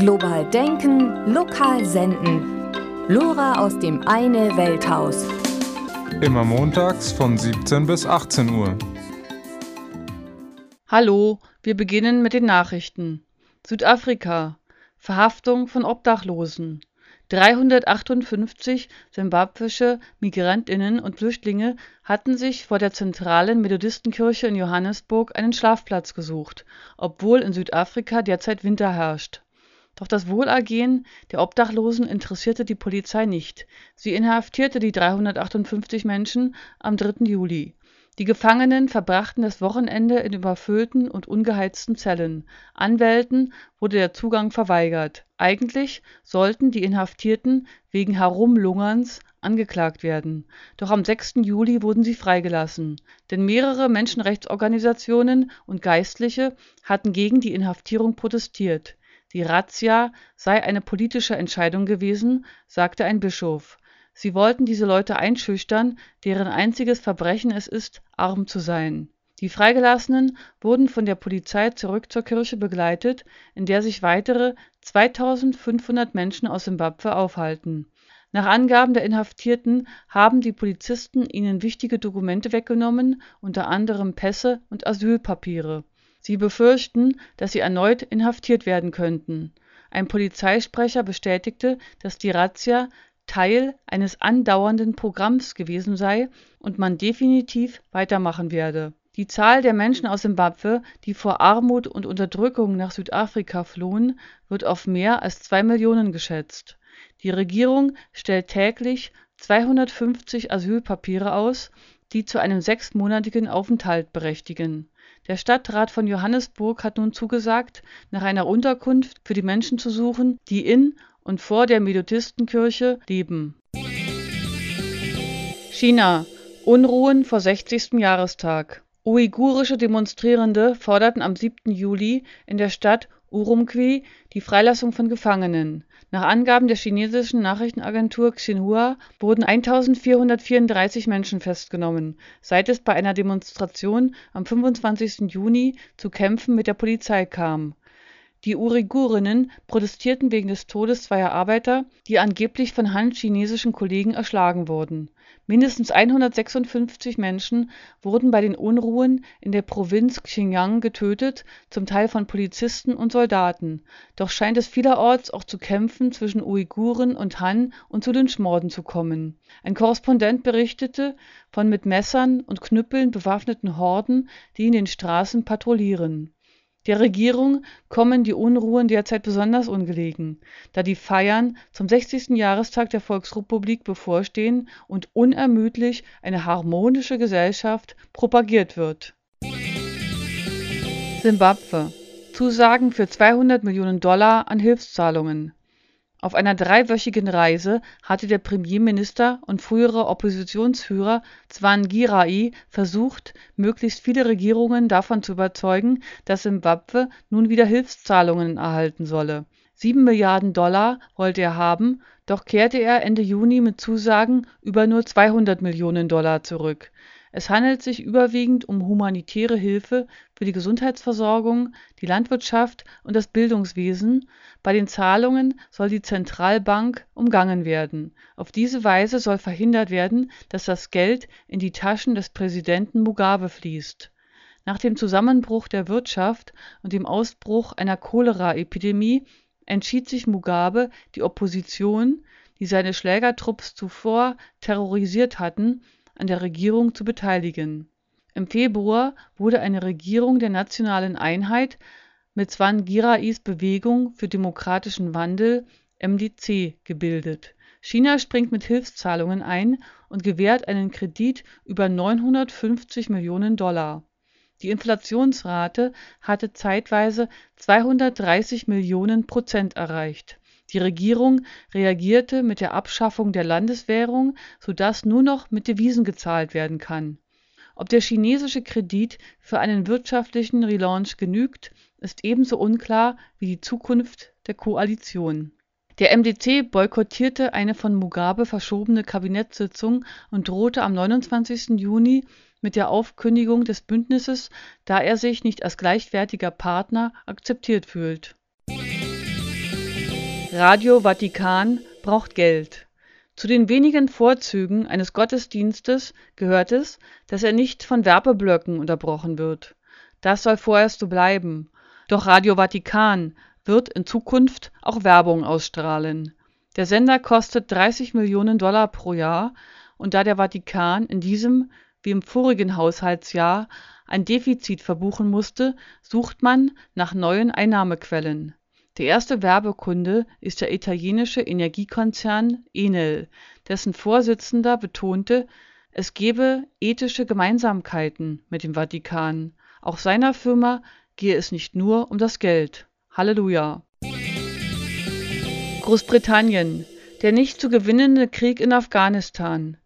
Global denken, lokal senden. Lora aus dem Eine Welthaus. Immer montags von 17 bis 18 Uhr. Hallo, wir beginnen mit den Nachrichten. Südafrika. Verhaftung von Obdachlosen. 358 simbabwische Migrantinnen und Flüchtlinge hatten sich vor der zentralen Methodistenkirche in Johannesburg einen Schlafplatz gesucht, obwohl in Südafrika derzeit Winter herrscht. Doch das Wohlergehen der Obdachlosen interessierte die Polizei nicht. Sie inhaftierte die 358 Menschen am 3. Juli die Gefangenen verbrachten das Wochenende in überfüllten und ungeheizten Zellen. Anwälten wurde der Zugang verweigert. Eigentlich sollten die Inhaftierten wegen Herumlungerns angeklagt werden. Doch am 6. Juli wurden sie freigelassen. Denn mehrere Menschenrechtsorganisationen und Geistliche hatten gegen die Inhaftierung protestiert. Die Razzia sei eine politische Entscheidung gewesen, sagte ein Bischof Sie wollten diese Leute einschüchtern, deren einziges Verbrechen es ist, arm zu sein. Die Freigelassenen wurden von der Polizei zurück zur Kirche begleitet, in der sich weitere 2500 Menschen aus Simbabwe aufhalten. Nach Angaben der Inhaftierten haben die Polizisten ihnen wichtige Dokumente weggenommen, unter anderem Pässe und Asylpapiere. Sie befürchten, dass sie erneut inhaftiert werden könnten. Ein Polizeisprecher bestätigte, dass die Razzia Teil eines andauernden Programms gewesen sei und man definitiv weitermachen werde. Die Zahl der Menschen aus Simbabwe, die vor Armut und Unterdrückung nach Südafrika flohen, wird auf mehr als zwei Millionen geschätzt. Die Regierung stellt täglich 250 Asylpapiere aus, die zu einem sechsmonatigen Aufenthalt berechtigen. Der Stadtrat von Johannesburg hat nun zugesagt, nach einer Unterkunft für die Menschen zu suchen, die in und vor der Methodistenkirche leben. China. Unruhen vor 60. Jahrestag. Uigurische Demonstrierende forderten am 7. Juli in der Stadt Urumqi die Freilassung von Gefangenen. Nach Angaben der chinesischen Nachrichtenagentur Xinhua wurden 1434 Menschen festgenommen, seit es bei einer Demonstration am 25. Juni zu Kämpfen mit der Polizei kam die Uigurinnen protestierten wegen des Todes zweier Arbeiter, die angeblich von han-chinesischen Kollegen erschlagen wurden. Mindestens 156 Menschen wurden bei den Unruhen in der Provinz Xinjiang getötet, zum Teil von Polizisten und Soldaten. Doch scheint es vielerorts auch zu Kämpfen zwischen Uiguren und Han und zu Lynchmorden zu kommen. Ein Korrespondent berichtete von mit Messern und Knüppeln bewaffneten Horden, die in den Straßen patrouillieren der Regierung kommen die Unruhen derzeit besonders ungelegen, da die Feiern zum 60. Jahrestag der Volksrepublik bevorstehen und unermüdlich eine harmonische Gesellschaft propagiert wird. Simbabwe Zusagen für 200 Millionen Dollar an Hilfszahlungen auf einer dreiwöchigen Reise hatte der Premierminister und frühere Oppositionsführer Tsvangirai versucht, möglichst viele Regierungen davon zu überzeugen, dass Simbabwe nun wieder Hilfszahlungen erhalten solle. Sieben Milliarden Dollar wollte er haben, doch kehrte er Ende Juni mit Zusagen über nur 200 Millionen Dollar zurück es handelt sich überwiegend um humanitäre Hilfe für die Gesundheitsversorgung, die Landwirtschaft und das Bildungswesen, bei den Zahlungen soll die Zentralbank umgangen werden. Auf diese Weise soll verhindert werden, dass das Geld in die Taschen des Präsidenten Mugabe fließt. Nach dem Zusammenbruch der Wirtschaft und dem Ausbruch einer Choleraepidemie entschied sich Mugabe, die Opposition, die seine Schlägertrupps zuvor terrorisiert hatten an der Regierung zu beteiligen. Im Februar wurde eine Regierung der nationalen Einheit mit Tsvangirais Bewegung für demokratischen Wandel MDC gebildet. China springt mit Hilfszahlungen ein und gewährt einen Kredit über 950 Millionen Dollar. Die Inflationsrate hatte zeitweise 230 Millionen Prozent erreicht die Regierung reagierte mit der Abschaffung der Landeswährung, sodass nur noch mit Devisen gezahlt werden kann. Ob der chinesische Kredit für einen wirtschaftlichen Relaunch genügt, ist ebenso unklar wie die Zukunft der Koalition. Der MDC boykottierte eine von Mugabe verschobene Kabinettssitzung und drohte am 29. Juni mit der Aufkündigung des Bündnisses, da er sich nicht als gleichwertiger Partner akzeptiert fühlt Radio Vatikan braucht Geld. Zu den wenigen Vorzügen eines Gottesdienstes gehört es, dass er nicht von Werbeblöcken unterbrochen wird. Das soll vorerst so bleiben. Doch Radio Vatikan wird in Zukunft auch Werbung ausstrahlen. Der Sender kostet 30 Millionen Dollar pro Jahr und da der Vatikan in diesem wie im vorigen Haushaltsjahr ein Defizit verbuchen musste, sucht man nach neuen Einnahmequellen. Der erste Werbekunde ist der italienische Energiekonzern Enel, dessen Vorsitzender betonte, es gebe ethische Gemeinsamkeiten mit dem Vatikan. Auch seiner Firma gehe es nicht nur um das Geld. Halleluja. Großbritannien. Der nicht zu gewinnende Krieg in Afghanistan.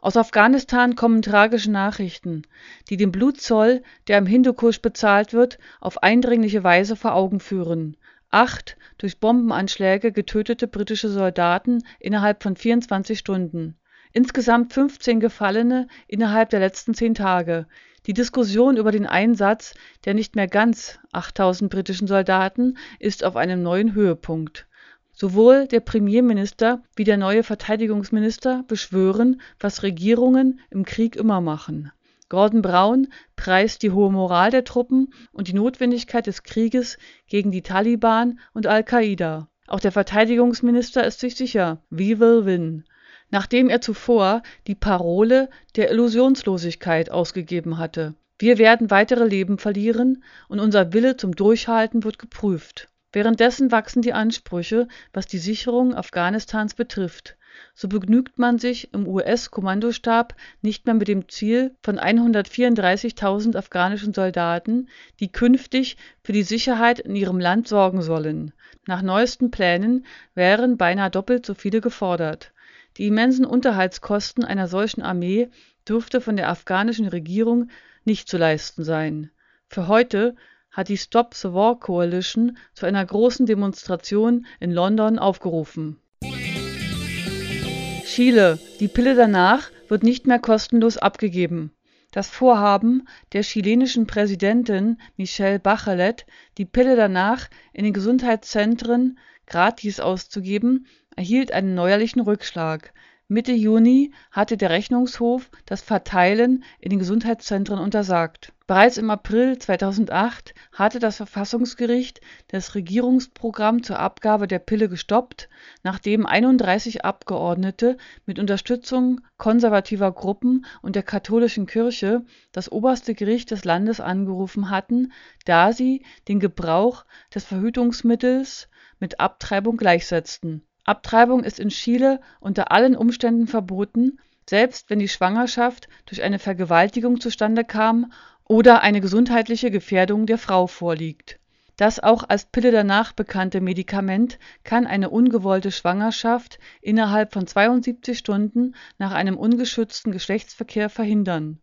Aus Afghanistan kommen tragische Nachrichten, die den Blutzoll, der im Hindukusch bezahlt wird, auf eindringliche Weise vor Augen führen. Acht durch Bombenanschläge getötete britische Soldaten innerhalb von 24 Stunden. Insgesamt 15 Gefallene innerhalb der letzten zehn Tage. Die Diskussion über den Einsatz der nicht mehr ganz 8000 britischen Soldaten ist auf einem neuen Höhepunkt. Sowohl der Premierminister wie der neue Verteidigungsminister beschwören, was Regierungen im Krieg immer machen. Gordon Brown preist die hohe Moral der Truppen und die Notwendigkeit des Krieges gegen die Taliban und Al-Qaida. Auch der Verteidigungsminister ist sich sicher, we will win, nachdem er zuvor die Parole der Illusionslosigkeit ausgegeben hatte. Wir werden weitere Leben verlieren und unser Wille zum Durchhalten wird geprüft. Währenddessen wachsen die Ansprüche, was die Sicherung Afghanistans betrifft. So begnügt man sich im US-Kommandostab nicht mehr mit dem Ziel von 134.000 afghanischen Soldaten, die künftig für die Sicherheit in ihrem Land sorgen sollen. Nach neuesten Plänen wären beinahe doppelt so viele gefordert. Die immensen Unterhaltskosten einer solchen Armee dürfte von der afghanischen Regierung nicht zu leisten sein. Für heute hat die Stop the War Coalition zu einer großen Demonstration in London aufgerufen. Chile. Die Pille danach wird nicht mehr kostenlos abgegeben. Das Vorhaben der chilenischen Präsidentin Michelle Bachelet, die Pille danach in den Gesundheitszentren gratis auszugeben, erhielt einen neuerlichen Rückschlag. Mitte Juni hatte der Rechnungshof das Verteilen in den Gesundheitszentren untersagt. Bereits im April 2008 hatte das Verfassungsgericht das Regierungsprogramm zur Abgabe der Pille gestoppt, nachdem 31 Abgeordnete mit Unterstützung konservativer Gruppen und der katholischen Kirche das oberste Gericht des Landes angerufen hatten, da sie den Gebrauch des Verhütungsmittels mit Abtreibung gleichsetzten Abtreibung ist in Chile unter allen Umständen verboten, selbst wenn die Schwangerschaft durch eine Vergewaltigung zustande kam oder eine gesundheitliche Gefährdung der Frau vorliegt. Das auch als Pille danach bekannte Medikament kann eine ungewollte Schwangerschaft innerhalb von 72 Stunden nach einem ungeschützten Geschlechtsverkehr verhindern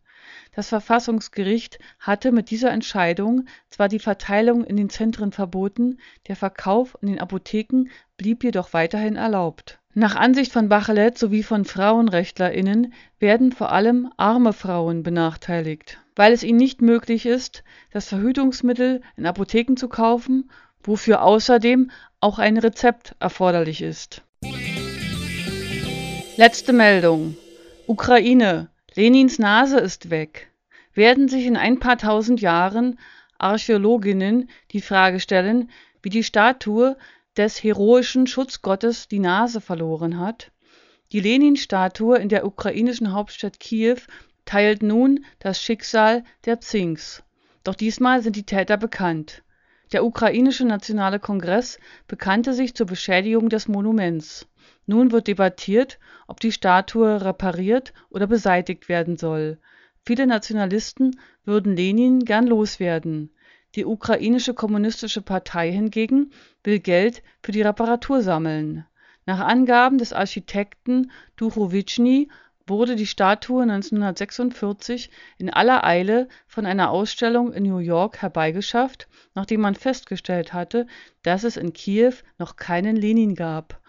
das Verfassungsgericht hatte mit dieser Entscheidung zwar die Verteilung in den Zentren verboten, der Verkauf in den Apotheken blieb jedoch weiterhin erlaubt. Nach Ansicht von Bachelet sowie von FrauenrechtlerInnen werden vor allem arme Frauen benachteiligt, weil es ihnen nicht möglich ist, das Verhütungsmittel in Apotheken zu kaufen, wofür außerdem auch ein Rezept erforderlich ist. Letzte Meldung. Ukraine Lenins Nase ist weg. Werden sich in ein paar tausend Jahren Archäologinnen die Frage stellen, wie die Statue des heroischen Schutzgottes die Nase verloren hat? Die Lenin-Statue in der ukrainischen Hauptstadt Kiew teilt nun das Schicksal der Psinks. Doch diesmal sind die Täter bekannt. Der ukrainische Nationale Kongress bekannte sich zur Beschädigung des Monuments. Nun wird debattiert, ob die Statue repariert oder beseitigt werden soll. Viele Nationalisten würden Lenin gern loswerden. Die ukrainische kommunistische Partei hingegen will Geld für die Reparatur sammeln. Nach Angaben des Architekten Duchowitschny wurde die Statue 1946 in aller Eile von einer Ausstellung in New York herbeigeschafft, nachdem man festgestellt hatte, dass es in Kiew noch keinen Lenin gab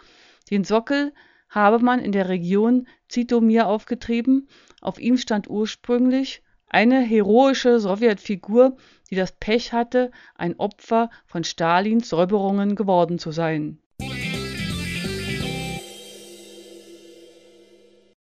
den Sockel habe man in der Region Zitomir aufgetrieben, auf ihm stand ursprünglich eine heroische Sowjetfigur, die das Pech hatte, ein Opfer von Stalins Säuberungen geworden zu sein